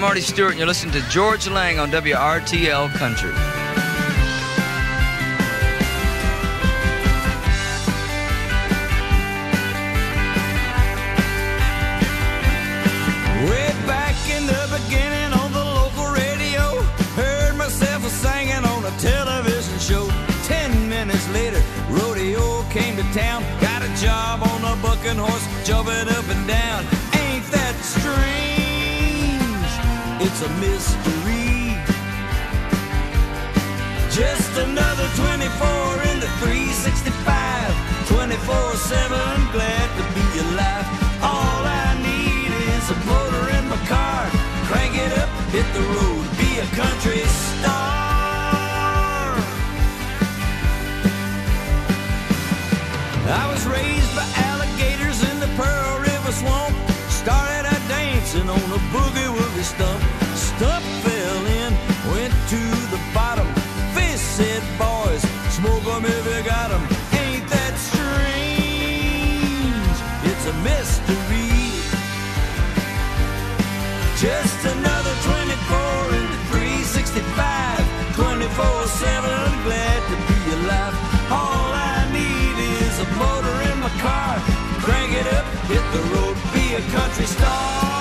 I'm Marty Stuart, and you're listening to Georges Lang on WRTL Country. Way back in the beginning on the local radio, heard myself singing on a television show. Ten minutes later, rodeo came to town, got a job on a bucking horse, jumping up and down. A mystery. Just another 24 in the 365. 24 7, glad to be alive. All I need is a motor in my car. Crank it up, hit the road, be a country star. I was raised by alligators in the Pearl River swamp. Started out dancing on a boogie woogie. Stump Just another 24 in the 365. 24 7, glad to be alive. All I need is a motor in my car. Crank it up, hit the road, be a country star.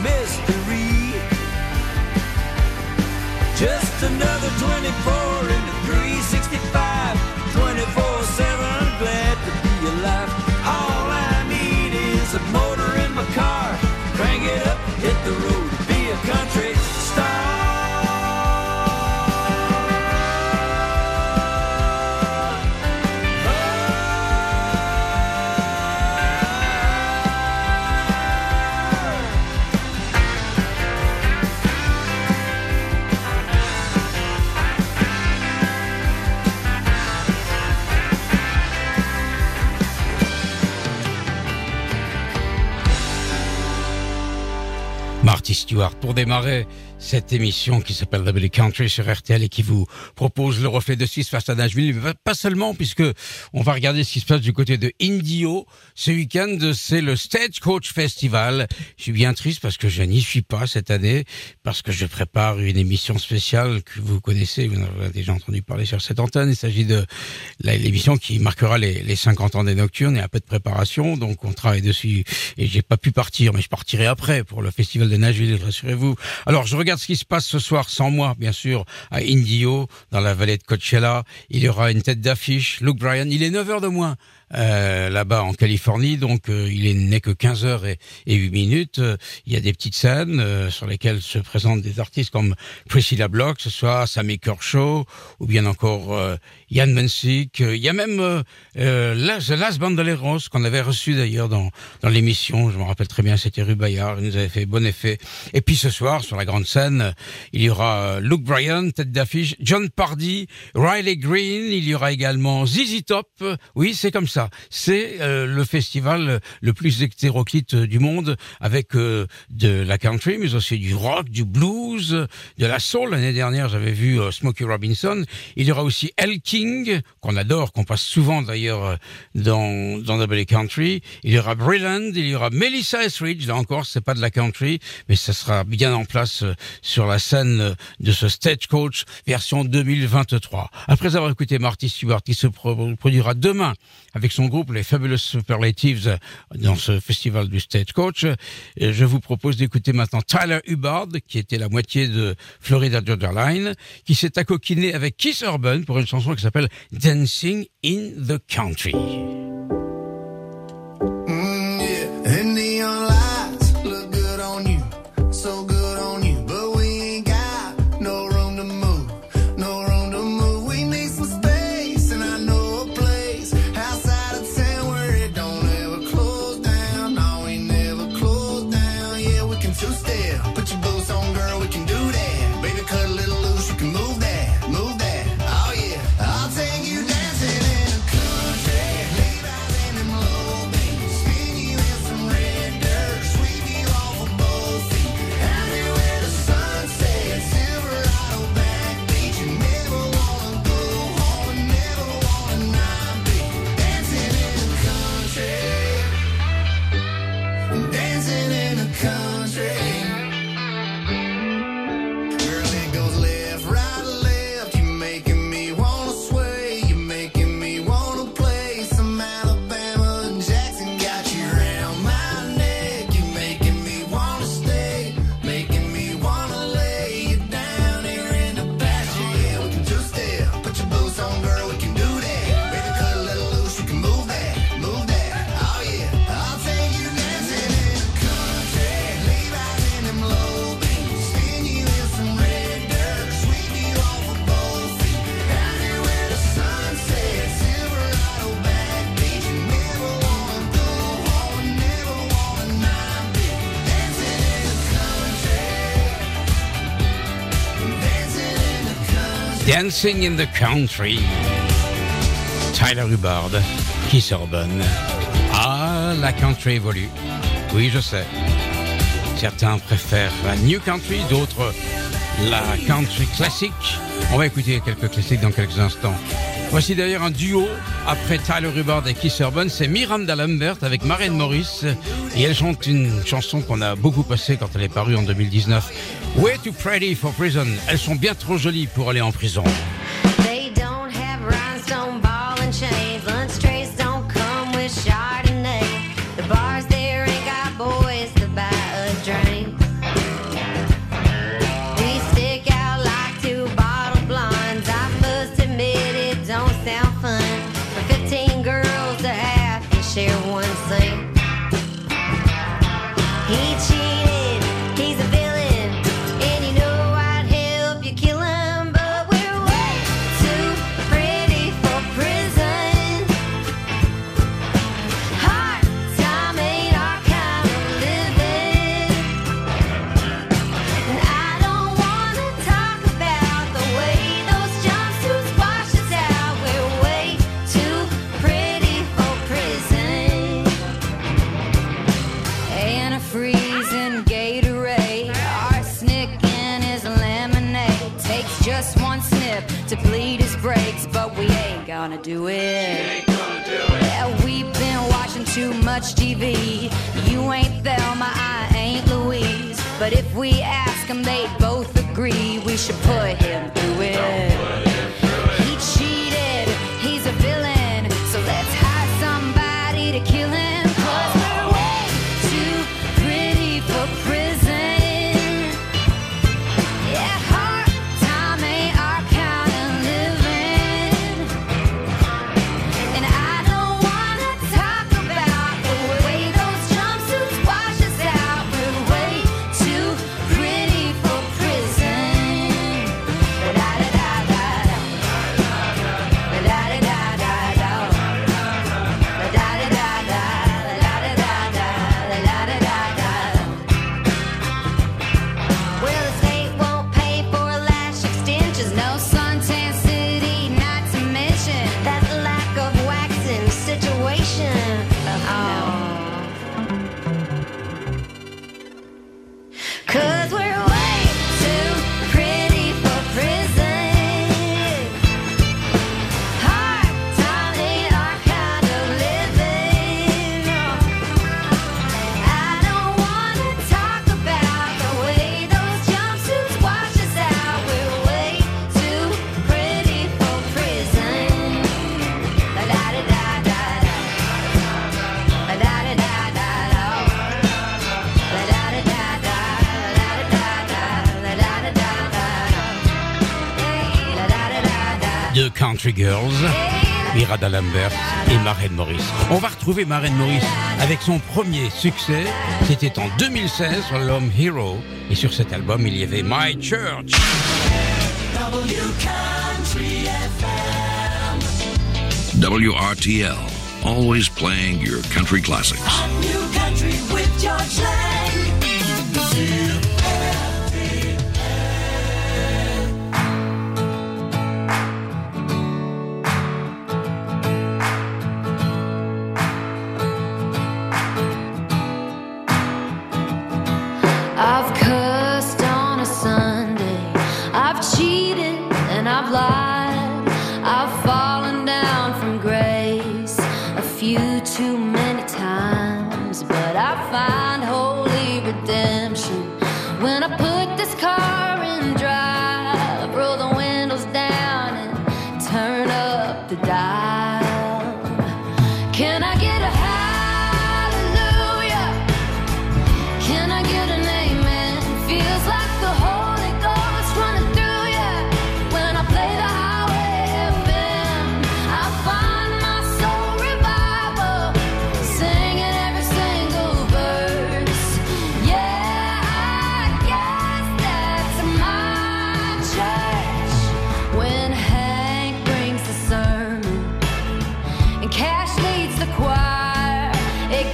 Mystery. Just another 24 Stewart pour démarrer cette émission qui s'appelle W Country sur RTL et qui vous propose le reflet de ce qui se passe à Nashville, pas seulement puisque on va regarder ce qui se passe du côté de Indio. Ce week-end, c'est le Stagecoach Festival. Je suis bien triste parce que je n'y suis pas cette année, parce que je prépare une émission spéciale que vous connaissez, vous en avez déjà entendu parler sur cette antenne. Il s'agit de l'émission qui marquera les, les 50 ans des Nocturnes et un peu de préparation, donc on travaille dessus et j'ai pas pu partir, mais je partirai après pour le festival de Nashville, rassurez-vous. Alors je regarde ce qui se passe ce soir sans moi, bien sûr, à Indio, dans la vallée de Coachella. Il y aura une tête d'affiche, Luke Bryan. Il est 9 heures de moins euh, là-bas en Californie. Donc, euh, il est né que 15 heures et, et 8 minutes. Euh, Il y a des petites scènes sur lesquelles se présentent des artistes comme Priscilla Block, ce soit Sammy Kershaw ou bien encore Mensick. Euh, Il y a même euh, euh, Las, Las Bandoleros qu'on avait reçu d'ailleurs dans, dans l'émission. Je me rappelle très bien, c'était Rue Bayard. Il nous avait fait bon effet. Et puis ce soir, sur la grande scène, il y aura euh, Luke Bryan, tête d'affiche, John Pardy, Riley Green. Il y aura également ZZ Top. Oui, c'est comme ça. C'est euh, le festival le plus hétéroclite du monde avec de la country, mais aussi du rock, du blues, de la soul. L'année dernière, j'avais vu Smokey Robinson. Il y aura aussi El Qu'on adore, qu'on passe souvent d'ailleurs euh, dans, dans Double Country. Il y aura Brilland, il y aura Melissa Etheridge. Là encore, c'est pas de la country, mais ça sera bien en place euh, sur la scène euh, de ce Stagecoach version 2023. Après avoir écouté Marty Stewart, qui se pro- produira demain avec son groupe les Fabulous Superlatives dans ce festival du Stagecoach, euh, je vous propose d'écouter maintenant Tyler Hubbard, qui était la moitié de Florida Georgia Line, qui s'est accoquiné avec Kiss Urban pour une chanson qui s'appelle Dancing in the Country. Dancing in the Country. Tyler Hubbard, Kiss Urban. Ah, la country évolue. Oui, je sais. Certains préfèrent la New Country, d'autres la country classique. On va écouter quelques classiques dans quelques instants. Voici d'ailleurs un duo après Tyler Hubbard et Kiss Urban, c'est Miranda Lambert avec Maren Morris et elle chante une chanson qu'on a beaucoup passée quand elle est parue en 2019. Way too pretty for prison? Elles sont bien trop jolies pour aller en prison. Ain't gonna do it. Yeah, we've been watching too much TV. You ain't Thelma, I ain't Louise. But if we ask them, they'd both agree we should put him through it. Country girls, Mirada Lambert et Maren Morris. On va retrouver Maren Morris avec son premier succès, c'était en 2016 sur l'album Hero, et sur cet album il y avait My Church. WRTL, always playing your country classics.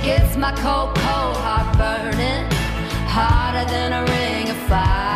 Gets my cold, cold heart burning, hotter than a ring of fire.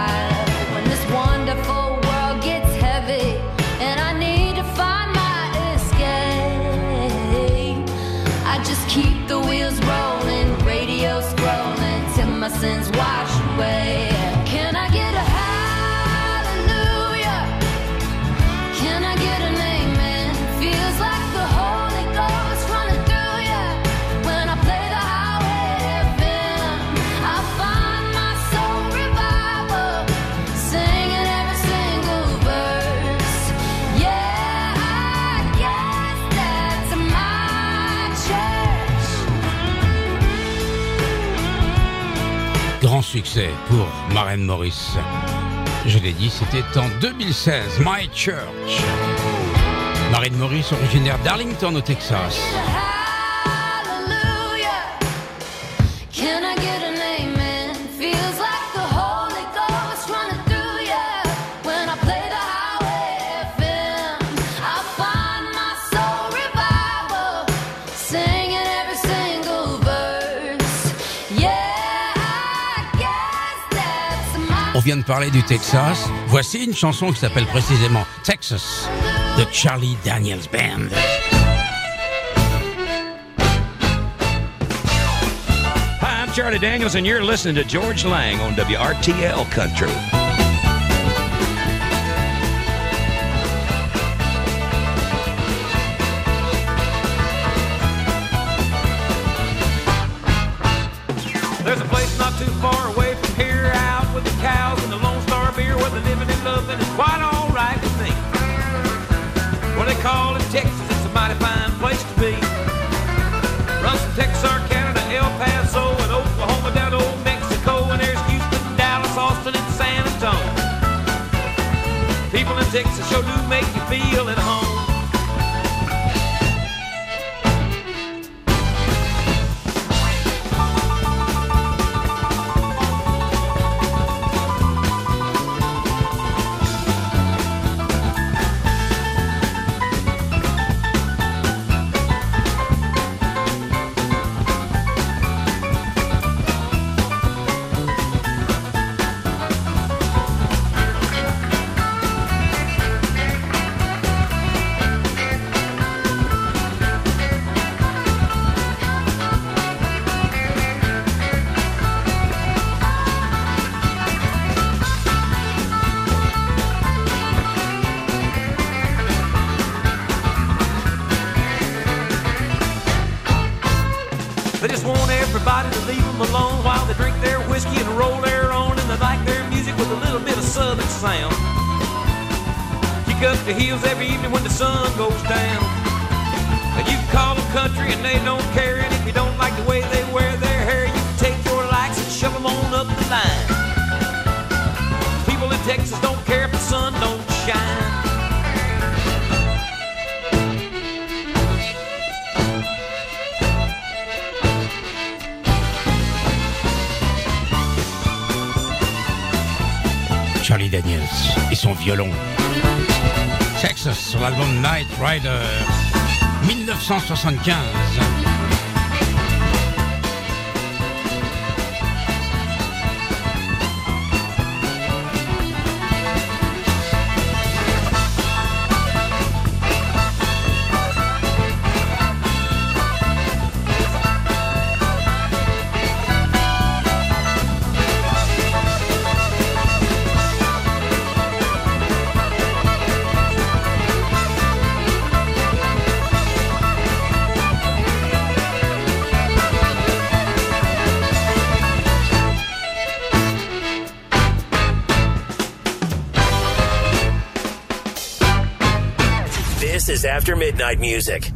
Succès pour Maren Morris. Je l'ai dit, c'était en 2016, My Church. Maren Morris, originaire d'Arlington au Texas. Vient de parler du Texas. Voici une chanson qui s'appelle précisément Texas de Charlie Daniels Band. Hi, I'm Charlie Daniels, and you're listening to George Lang on WRTL Country. There's a place not too far away with the cows and the Lone Star beer, where they're living and it's quite all right with me. What they call it Texas, it's a mighty fine place to be. Runs from Texarkana to El Paso and Oklahoma down to Old Mexico, and there's Houston, Dallas, Austin, and San Antonio. People in Texas sure do make you feel at home. the hills every evening when the sun goes down. And you call them country and they don't care. And if you don't like the way they wear their hair, you can take your likes and shove them on up the line. People in Texas don't care if the sun don't shine. Charlie Daniels et son violon. Texas sur l'album Night Rider 1975. After Midnight Music.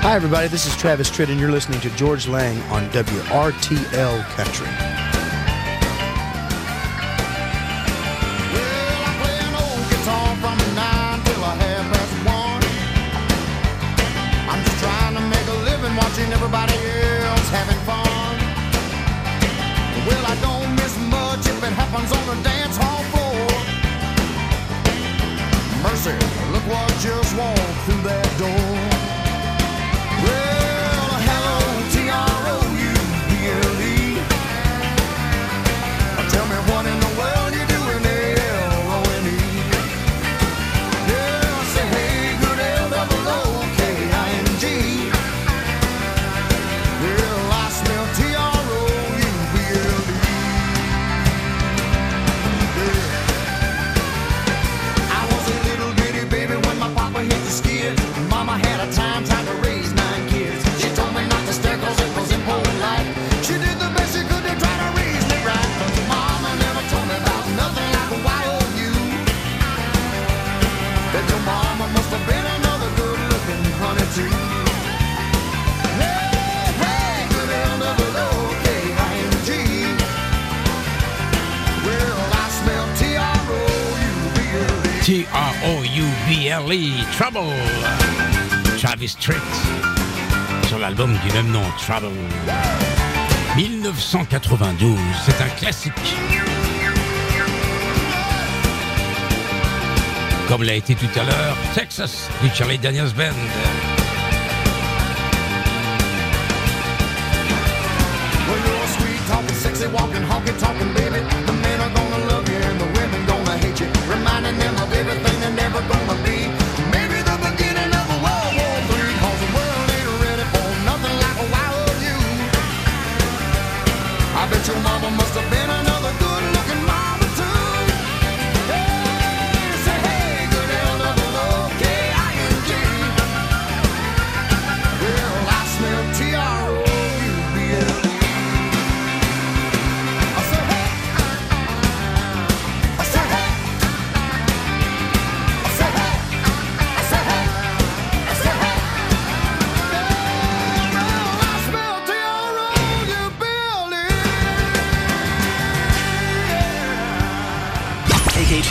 Hi, everybody. This is Travis Tritt, and you're listening to Georges Lang on WRTL Country. T-R-O-U-B-L-E, E, Trouble. Travis Tritt sur l'album du même nom, Trouble. 1992, c'est un classique. Comme l'a été tout à l'heure, Texas du Charlie Daniels Band.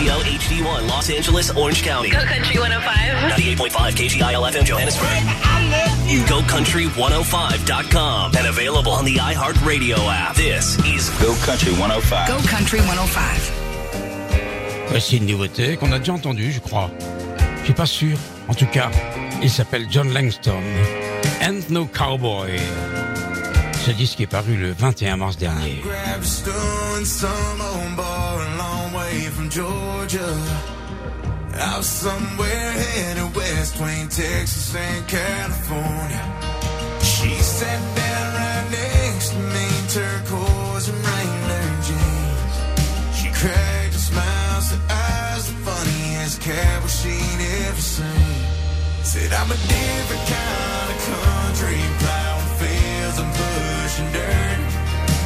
KKGL HD1 Los Angeles, Orange County. Go Country 105. 98.5 KGIL FM Johannesburg. GoCountry105.com and available on the iHeartRadio app. This is Go Country 105. Go Country 105. Voici une nouveauté qu'on a déjà entendue, je crois. Je suis pas sûr. En tout cas, il s'appelle John Langston. And No Cowboy. Ce disque est paru le 21 mars dernier. Georgia. Out somewhere headed west between Texas and California. She sat down right next to me, turquoise and Wrangler jeans. She cracked a smile, said eyes the funniest cowboy she'd ever seen. Said I'm a different kind of country, plowing fields and pushing dirt.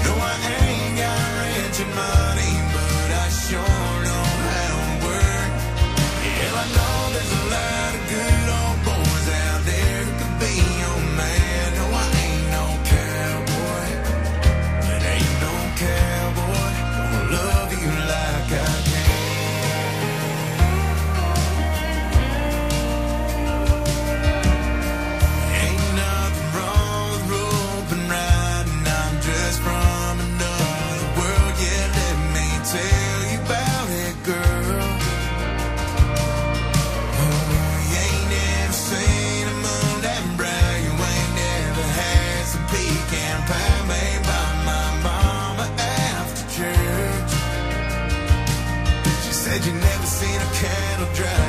No, I ain't got rich and money, but I sure I know Said you never seen a candle dry.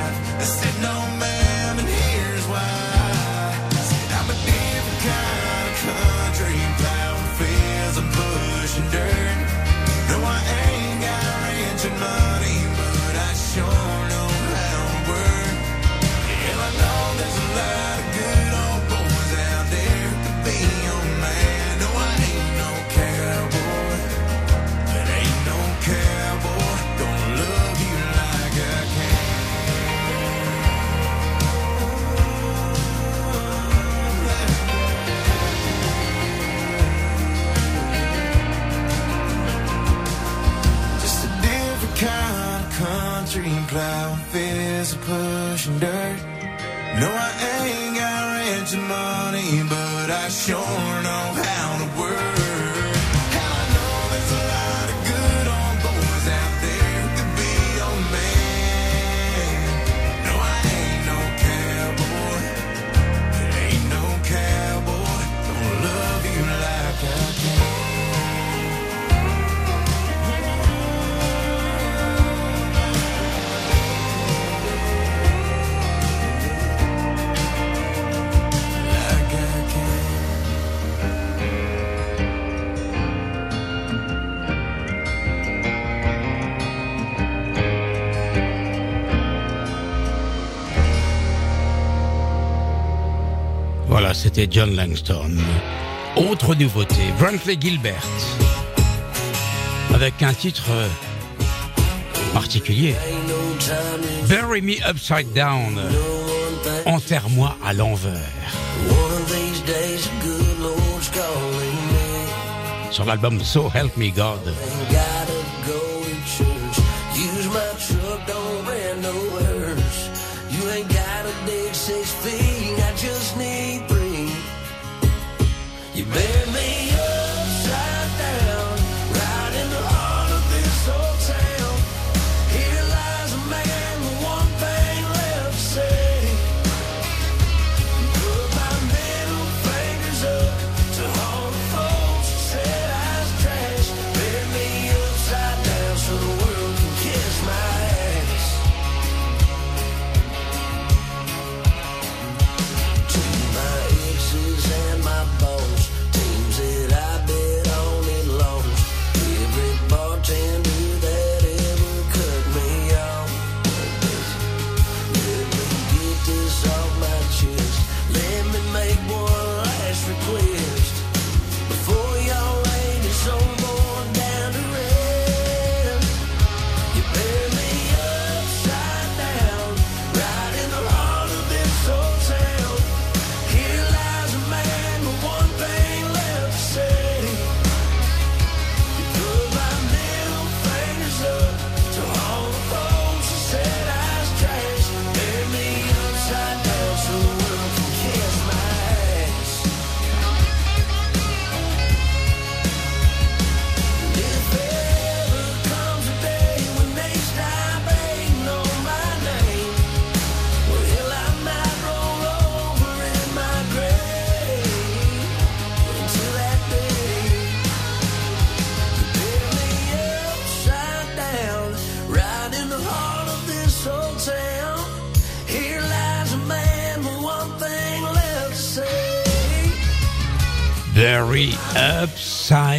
Fears of pushing dirt. No, I ain't got rich money, but I sure know c'était John Langston. Autre nouveauté, Brantley Gilbert. Avec un titre euh, particulier. Bury me upside down. Enterre-moi à l'envers. Sur l'album So Help Me God.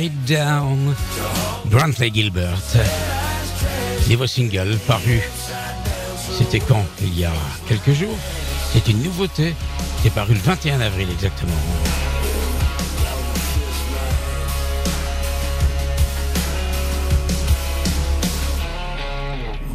Upside Down. Brantley Gilbert. Nouveau single paru. C'était quand? Il y a quelques jours. C'est une nouveauté. C'est paru le 21 avril exactement.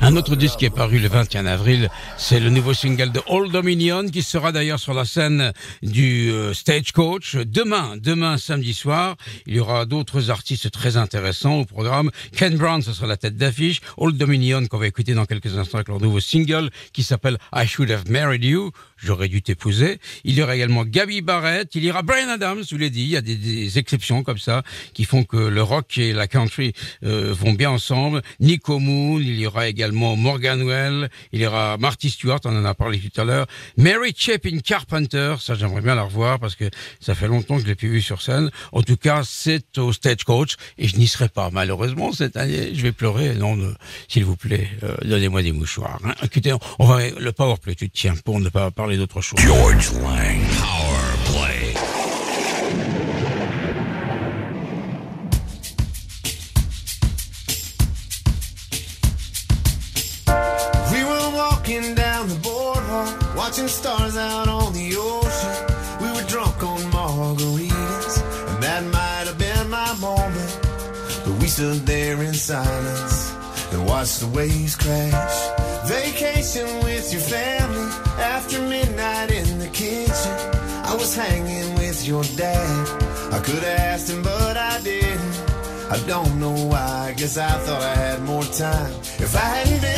Un autre disque qui est paru le 21 avril, c'est le nouveau single de Old Dominion qui sera d'ailleurs sur la scène du euh, Stagecoach demain, demain samedi soir. Il y aura d'autres artistes très intéressants au programme. Ken Brown, ce sera la tête d'affiche. Old Dominion qu'on va écouter dans quelques instants avec leur nouveau single qui s'appelle I Should Have Married You. J'aurais dû t'épouser. Il y aura également Gabby Barrett. Il y aura Brian Adams, je vous l'ai dit. Il y a des, exceptions comme ça qui font que le rock et la country euh, vont bien ensemble. Nico Moon. Il y aura également Morgan Well. Il y aura Marty Stewart. On en a parlé tout à l'heure. Mary Chapin Carpenter. Ça, j'aimerais bien la revoir parce que ça fait longtemps que je l'ai plus vue sur scène. En tout cas, c'est au Stagecoach et je n'y serai pas. Malheureusement, cette année, je vais pleurer. Non, s'il vous plaît, euh, donnez-moi des mouchoirs. hein. Écoutez, on va le powerplay, tu tiens, pour ne pas parler d'autre chose. George Lang. Walking down the boardwalk, watching stars out on the ocean. We were drunk on margaritas, and that might have been my moment. But we stood there in silence and watched the waves crash. Vacation with your family after midnight in the kitchen. I was hanging with your dad. I could have asked him, but I didn't. I don't know why. I guess I thought I had more time. If I hadn't been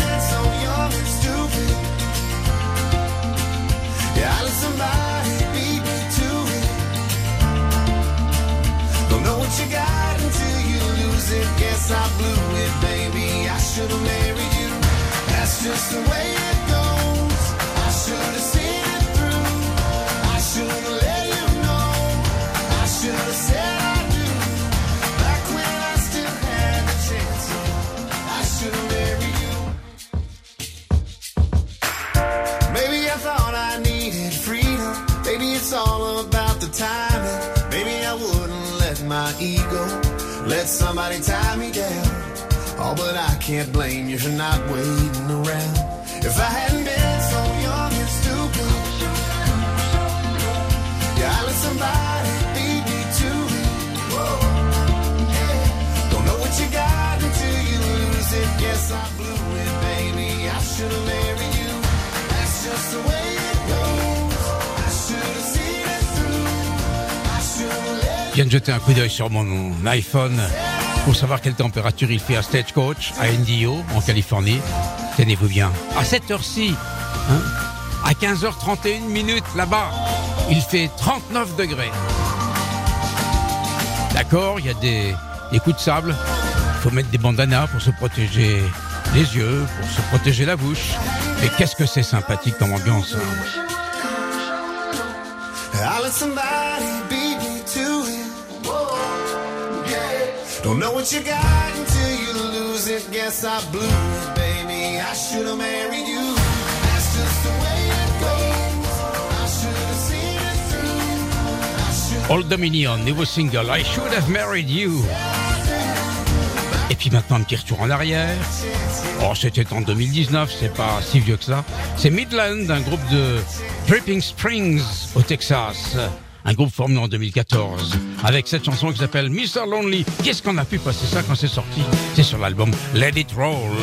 guess I blew it, baby. I should have married you. That's just the way it goes. I should have seen it through. I should have let you know. I should have said I do. Back when I still had the chance. I should have married you. Maybe I thought I needed freedom. Maybe it's all about the timing. My ego let somebody tie me down. Oh, but I can't blame you for not waiting around. If I hadn't been so young and stupid, yeah, I let somebody beat me to it. Whoa, yeah. Don't know what you got until you lose it. Guess I blew it, baby. I should have married you. That's just the way viens de jeter un coup d'œil sur mon iPhone pour savoir quelle température il fait à Stagecoach, à NDO, en Californie. Tenez-vous bien. À cette heure-ci, hein, à 15h31 minutes là-bas, il fait 39 degrés. D'accord, il y a des, coups de sable. Il faut mettre des bandanas pour se protéger les yeux, pour se protéger la bouche. Et qu'est-ce que c'est sympathique comme ambiance. hein. Don't know what you got until you lose it. Guess I blew it, baby. I should have married you. That's just the way it goes. I should have seen it through. Old Dominion, nouveau single, I Should Have Married You. Et puis maintenant, un petit retour en arrière. Oh, c'était en 2019, c'est pas si vieux que ça. C'est Midland, un groupe de Dripping Springs au Texas. Un groupe formé en 2014. Avec cette chanson qui s'appelle Mr. Lonely. Qu'est-ce qu'on a pu passer ça quand c'est sorti? C'est sur l'album Let It Roll.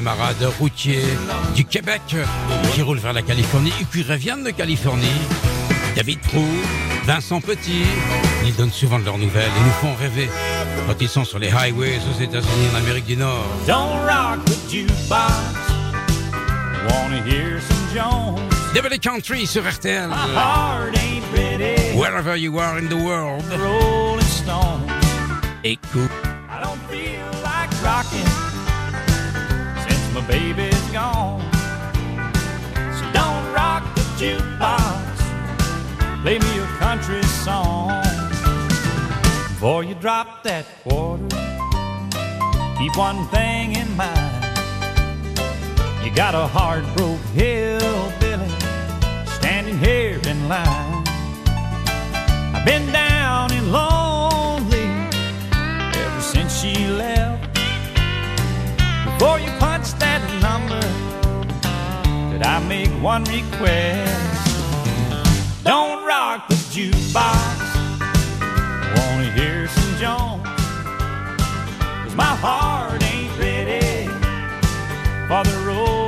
Camarades routiers du Québec qui roulent vers la Californie et qui reviennent de Californie. David Prou, Vincent Petit, ils donnent souvent de leurs nouvelles et nous font rêver quand ils sont sur les highways aux États-Unis en Amérique du Nord. Don't rock the jukebox. Wanna hear some Jones? Devil Country sur RTL. My heart ain't ready. Wherever you are in the world. Rolling Stone. Écoute. I don't feel rocking since my baby's gone. So don't rock the jukebox, play me a country song. Before you drop that quarter, keep one thing in mind. You got a hard broke hillbilly standing here in line. I've been down in lonely Before you punch that number, could I make one request? Don't rock the jukebox. I wanna hear some Jones. Cause my heart ain't ready for the Rolling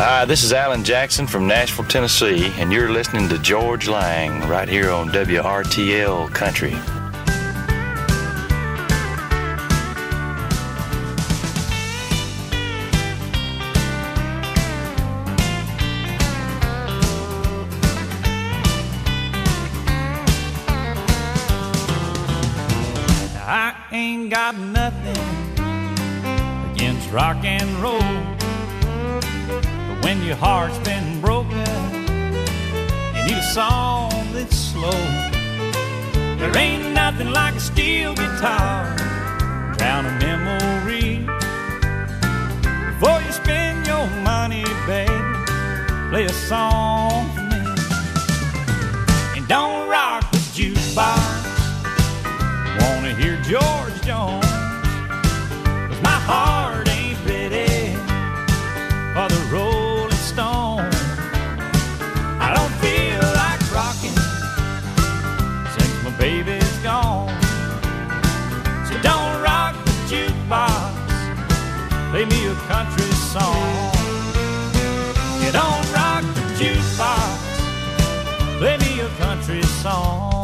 Hi, this is Alan Jackson from Nashville, Tennessee, and you're listening to Georges Lang right here on WRTL Country. I ain't got nothing against rock and roll. Your heart's been broken, you need a song that's slow. There ain't nothing like a steel guitar, drown a memory. Before you spend your money, baby, play a song for me. And don't rock the jukebox. Wanna hear George Jones? Cause my heart ain't ready for the Rolling play me a country song. You don't rock the jukebox, play me a country song.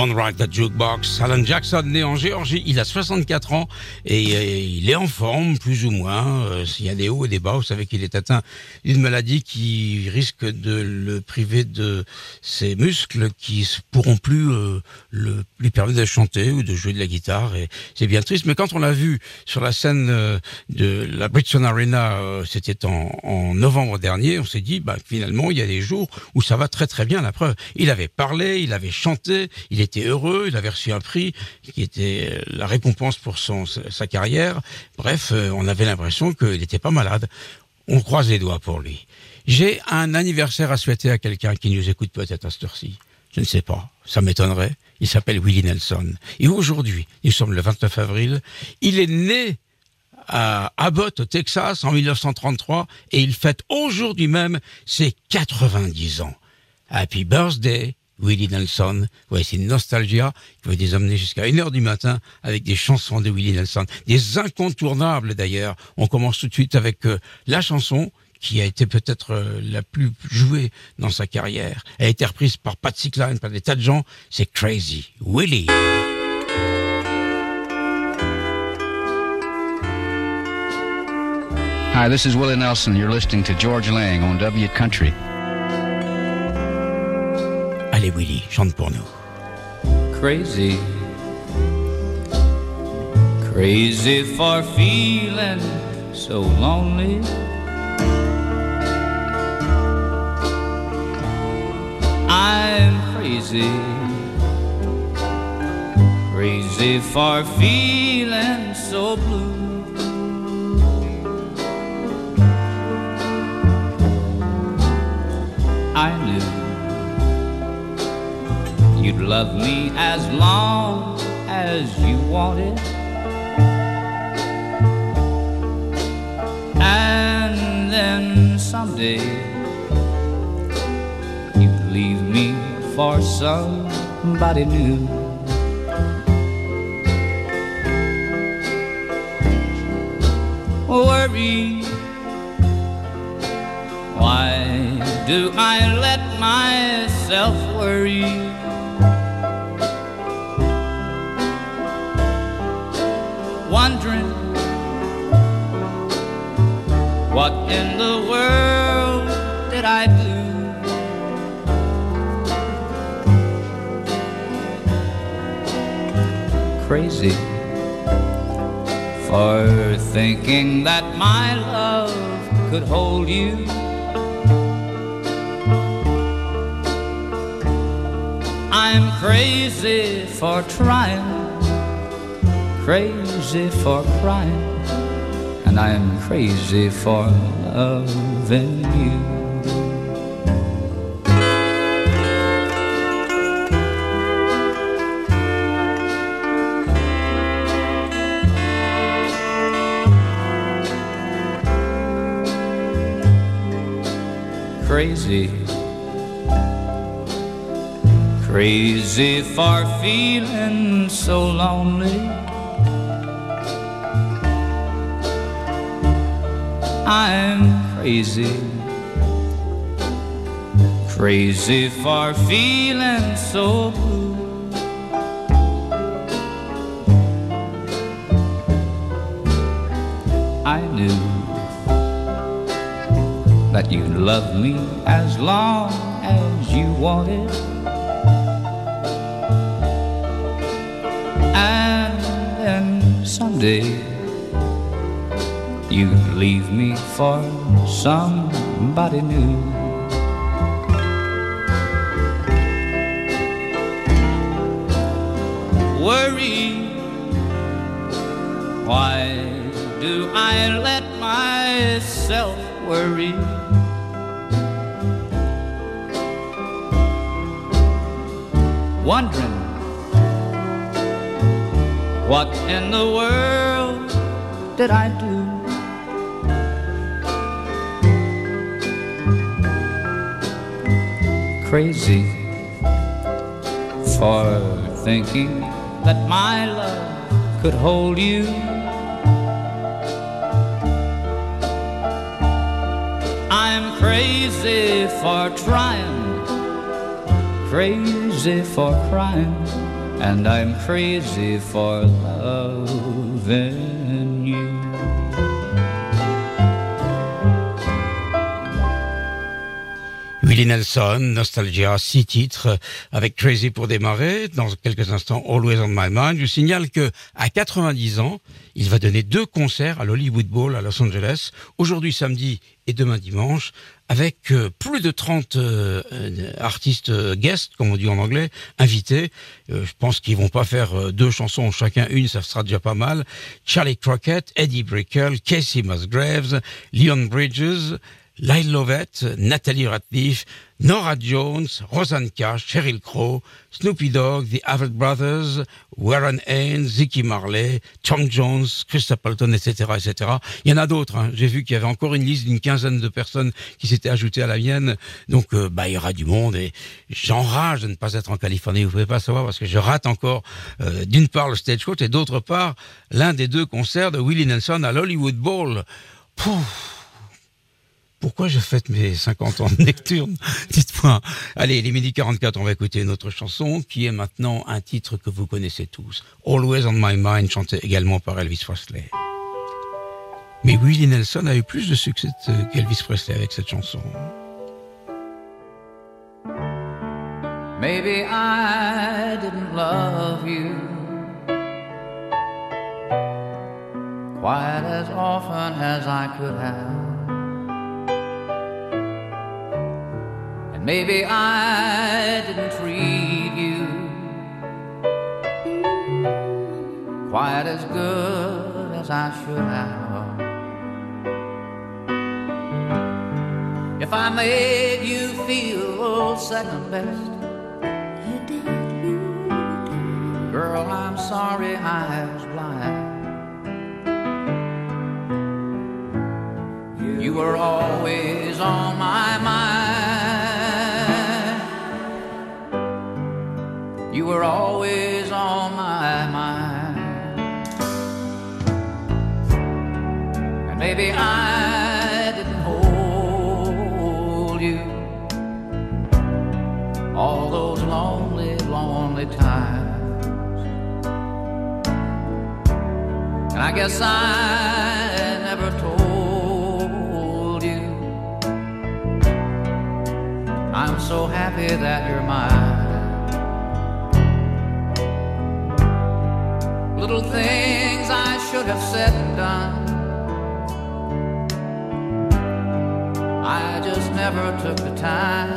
Don't Rock the Jukebox. Alan Jackson, né en Géorgie, il a 64 ans et euh, il est en forme, plus ou moins. Euh, Il y a des hauts et des bas. Vous savez qu'il est atteint d'une maladie qui risque de le priver de ses muscles qui ne pourront plus euh, lui permettre de chanter ou de jouer de la guitare. Et c'est bien triste. Mais quand on l'a vu sur la scène euh, de la Bridgestone Arena, c'était en, en novembre dernier, on s'est dit, bah, finalement, il y a des jours où ça va très très bien. La preuve, il avait parlé, il avait chanté, il était heureux, il avait reçu un prix qui était euh, la récompense pour son, sa carrière. Bref, euh, on avait l'impression qu'il n'était pas malade. On croise les doigts pour lui. J'ai un anniversaire à souhaiter à quelqu'un qui nous écoute peut-être à cette heure-ci. Je ne sais pas, ça m'étonnerait. Il s'appelle Willie Nelson. Et aujourd'hui, nous sommes le 29 avril, il est né à Abbott, au Texas, en 1933, et il fête aujourd'hui même ses 90 ans. Happy birthday, Willie Nelson. Voici Nostalgia, qui va les emmener jusqu'à 1h du matin avec des chansons de Willie Nelson. Des incontournables d'ailleurs. On commence tout de suite avec euh, la chanson qui a été peut-être euh, la plus jouée dans sa carrière. Elle a été reprise par Patsy Cline, par des tas de gens. C'est Crazy. Willie. Hi, this is Willie Nelson. You're listening to George Lang on W Country. Allez Willie, chante pour nous. crazy. Crazy for feeling so lonely. I'm crazy. Crazy for feeling so blue. I knew love me as long as you wanted. And then someday you'd leave me for somebody new. Worry. Why do I let myself worry? What in the world did I do? Crazy for thinking that my love could hold you. I'm crazy for trying, crazy for crying, and I'm crazy for loving you. Crazy Crazy for feeling so lonely. I'm crazy. Crazy for feeling so blue. I knew that you'd love me as long as you wanted. And then someday you'd leave me for somebody new. Worry, why do I let myself worry? Wondering what in the world did I do? Crazy for thinking that my love could hold you. I'm crazy for trying, crazy for crying and I'm crazy for loving Willie Nelson, Nostalgia, six titres avec Crazy pour démarrer. Dans quelques instants, Always on My Mind. Je signale que à 90 ans, il va donner deux concerts à l'Hollywood Bowl à Los Angeles. Aujourd'hui samedi et demain dimanche avec euh, plus de 30 euh, euh, artistes euh, guests, comme on dit en anglais, invités. Euh, je pense qu'ils vont pas faire euh, deux chansons chacun une, ça sera déjà pas mal. Charlie Crockett, Eddie Brickell, Casey Musgraves, Leon Bridges, Lyle Lovett, Nathalie Ratliff, Nora Jones, Rosanne Cash, Sheryl Crow, Snoopy Dogg, The Avett Brothers, Warren Haynes, Ziggy Marley, Tom Jones, Chris Appleton, etc., etc. Il y en a d'autres. hein. J'ai vu qu'il y avait encore une liste d'une quinzaine de personnes qui s'étaient ajoutées à la mienne. Donc, euh, bah, il y aura du monde et j'enrage de ne pas être en Californie. Vous pouvez pas savoir parce que je rate encore, euh, d'une part, le Stagecoach et d'autre part, l'un des deux concerts de Willie Nelson à l'Hollywood Bowl. Pouf pourquoi je fête mes 50 ans de Necturne Dites-moi. Allez, les midi 44, on va écouter une autre chanson qui est maintenant un titre que vous connaissez tous. Always on my mind, chanté également par Elvis Presley. Mais Willie Nelson a eu plus de succès qu'Elvis Presley avec cette chanson. Maybe I didn't love you quite as often as I could have. And maybe I didn't treat you quite as good as I should have. If I made you feel second best, you did, you did. girl, I'm sorry I was blind. You were always on my mind. were always on my mind. And maybe I didn't hold you all those lonely, lonely times. And I guess I never told you I'm so happy that you're mine. Little things I should have said and done. I just never took the time.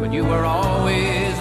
But you were always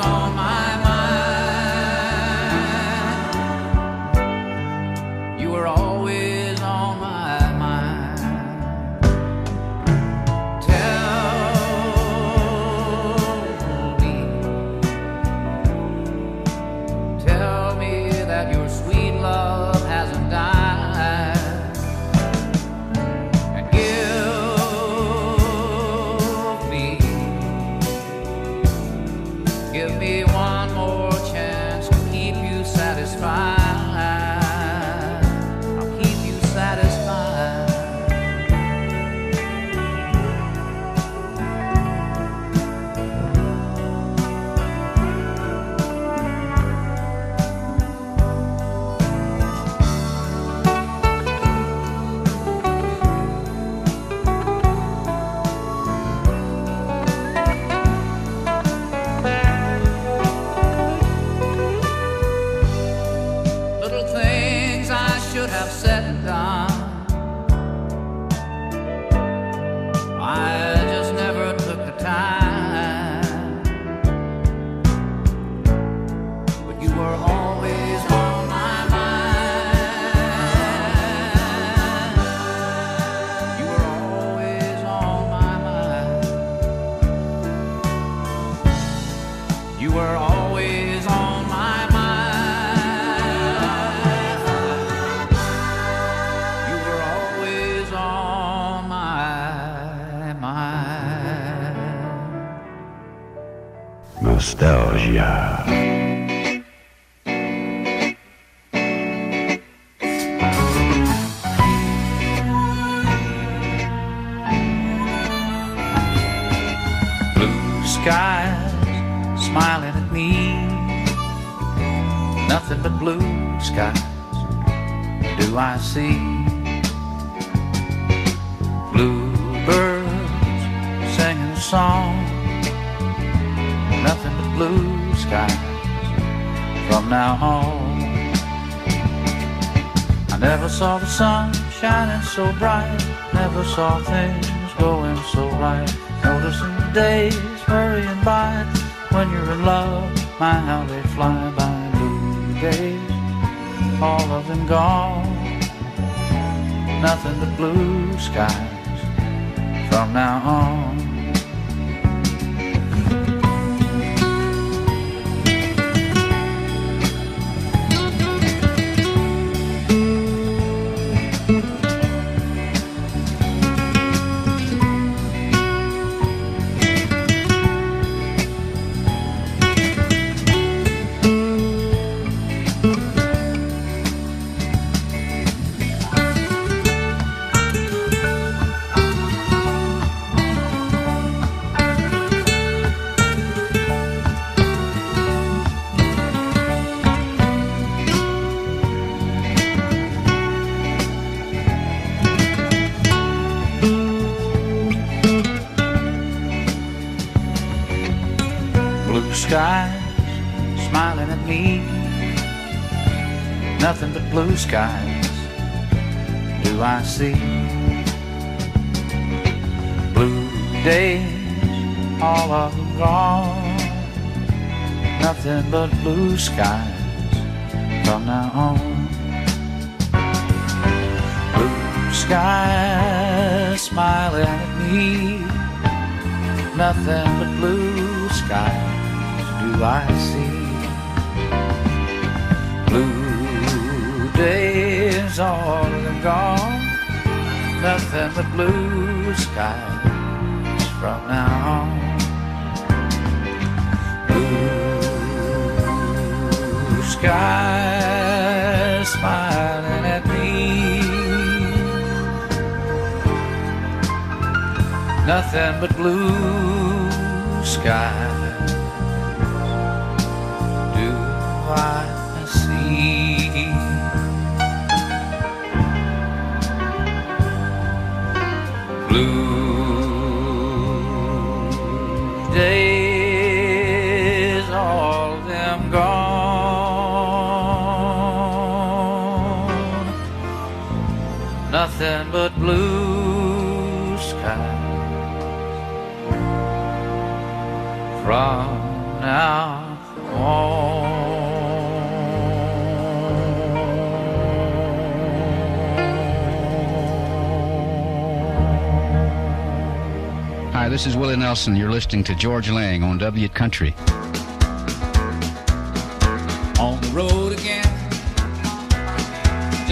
Nostalgia. So bright. Never saw things going so right. Noticing the days hurrying by. When you're in love, my how they fly by. Blue days, all of them gone. Nothing but blue skies from now on. Nothing but blue skies do I see. Blue days, all of them gone. Nothing but blue skies from now on. Blue skies smiling at me. Nothing but blue skies do I see. Blue days, all of them gone. Nothing but blue skies from now on. Blue skies smiling at me. Nothing but blue skies but blue skies from now Hi, this is Willie Nelson. You're listening to Georges Lang on W Country.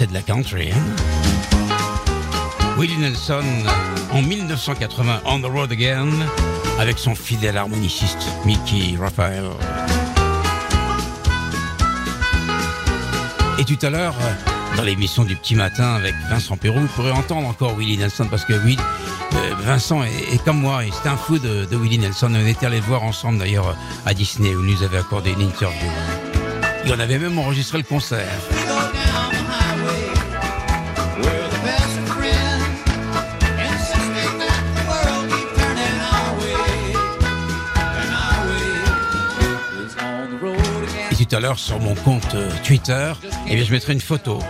C'est de la country. Hein Willie Nelson, en 1980, On the Road Again, avec son fidèle harmoniciste, Mickey Raphael. Et tout à l'heure, dans l'émission du petit matin avec Vincent Perrault, vous pourrez entendre encore Willie Nelson, parce que oui, euh, Vincent est, comme moi, c'est un fou de, de Willie Nelson. On était allés le voir ensemble d'ailleurs à Disney, où il nous avait accordé une interview. Et on avait même enregistré le concert. À l'heure, sur mon compte euh, Twitter, eh je mettrai une photo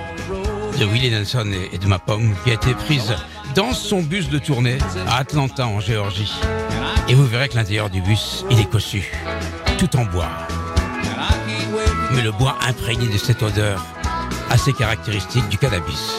de Willie Nelson et, de ma pomme qui a été prise dans son bus de tournée à Atlanta, en Géorgie. Et vous verrez que l'intérieur du bus, il est cossu, tout en bois. Mais le bois imprégné de cette odeur assez caractéristique du cannabis.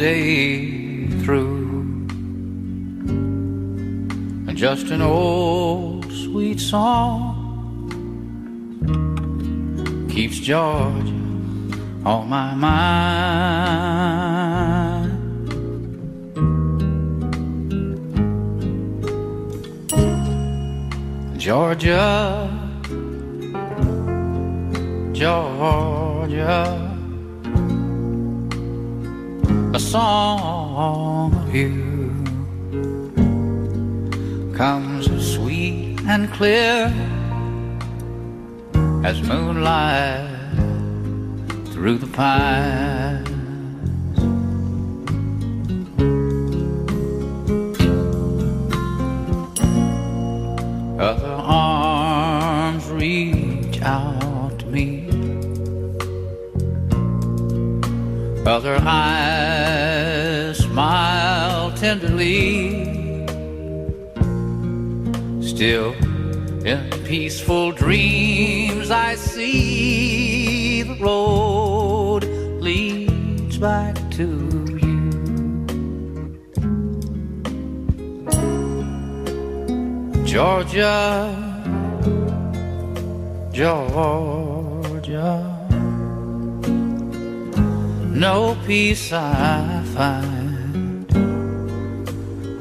Day through. And just an old sweet song keeps Georgia on my mind. Georgia, Georgia, song of you comes as sweet and clear as moonlight through the pines. Other arms reach out to me. Other eyes tenderly. Still, in peaceful dreams, I see the road leads back to you. Georgia, Georgia, no peace I find,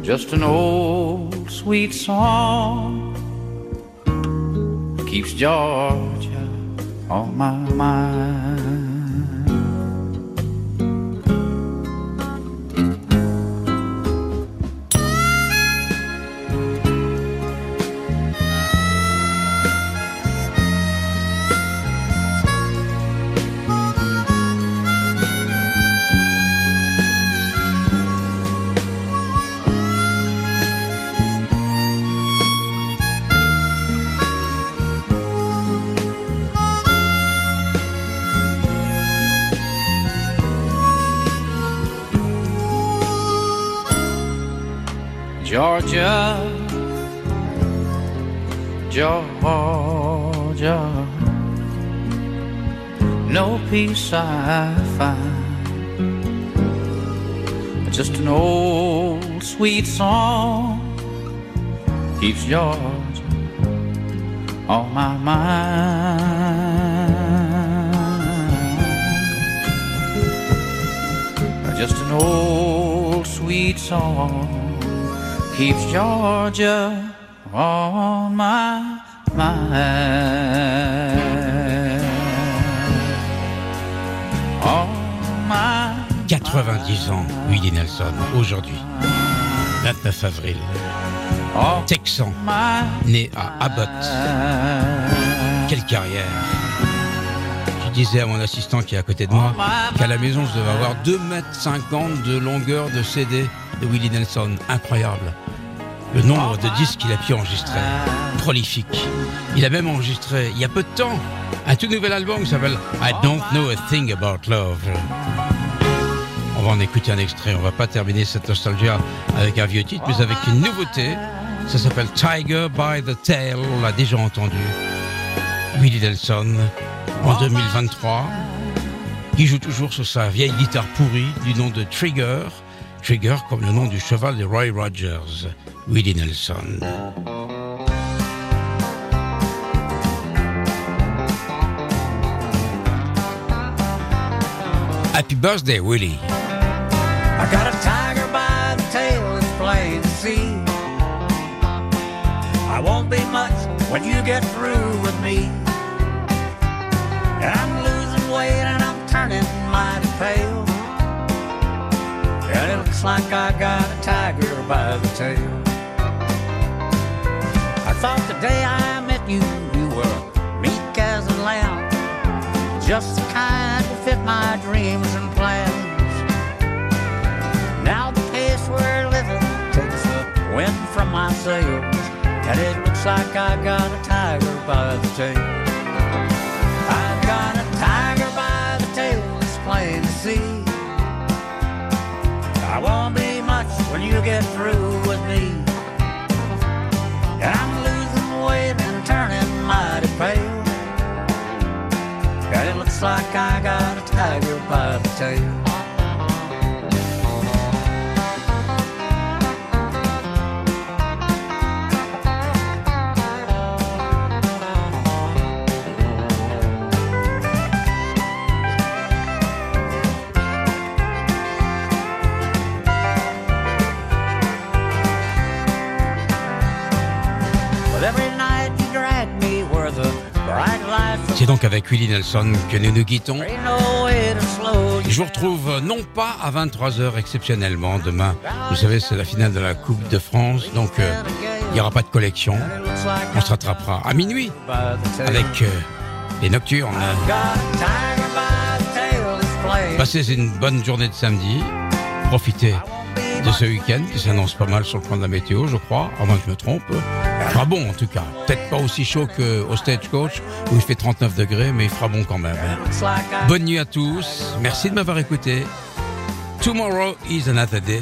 just an old sweet song keeps Georgia on my mind. Peace I find, just an old sweet song keeps Georgia on my mind. Just an old sweet song keeps Georgia on my mind. 90 ans, Willie Nelson, aujourd'hui, 29 avril. Texan, né à Abbott. Quelle carrière Je disais à mon assistant qui est à côté de moi qu'à la maison, je devais avoir 2 mètres 50 de longueur de CD de Willie Nelson. Incroyable. Le nombre de disques qu'il a pu enregistrer. Prolifique. Il a même enregistré, il y a peu de temps, un tout nouvel album qui s'appelle I Don't Know a Thing About Love. On va en écouter un extrait. On va pas terminer cette nostalgia avec un vieux titre, mais avec une nouveauté. Ça s'appelle Tiger by the Tail. On l'a déjà entendu. Willie Nelson en 2023, qui joue toujours sur sa vieille guitare pourrie du nom de Trigger. Trigger comme le nom du cheval de Roy Rogers. Willie Nelson. Happy birthday, Willie. I got a tiger by the tail, it's plain to see. I won't be much when you get through with me. And I'm losing weight and I'm turning mighty pale. And it looks like I got a tiger by the tail. I thought the day I met you, you were meek as a lamb. Just the kind to fit my dreams and my sails, and it looks like I got a tiger by the tail. I got a tiger by the tail, it's plain to see. I won't be much when you get through with me. And I'm losing weight and turning mighty pale. And it looks like I got a tiger by the tail. Donc avec Willie Nelson que nous nous slow Je vous retrouve non pas à 23h exceptionnellement demain. Vous savez, c'est la finale de la Coupe de France, donc euh, il n'y aura pas de collection. On se rattrapera à minuit avec euh, les nocturnes. Passez une bonne journée de samedi. Profitez de ce week-end qui s'annonce pas mal sur le plan de la météo, je crois, à moins que je me trompe. Fera bon en tout cas. Peut-être pas aussi chaud qu'au Stagecoach où il fait 39 degrés, mais il fera bon quand même. hein. Bonne nuit à tous. Merci de m'avoir écouté. Tomorrow is another day.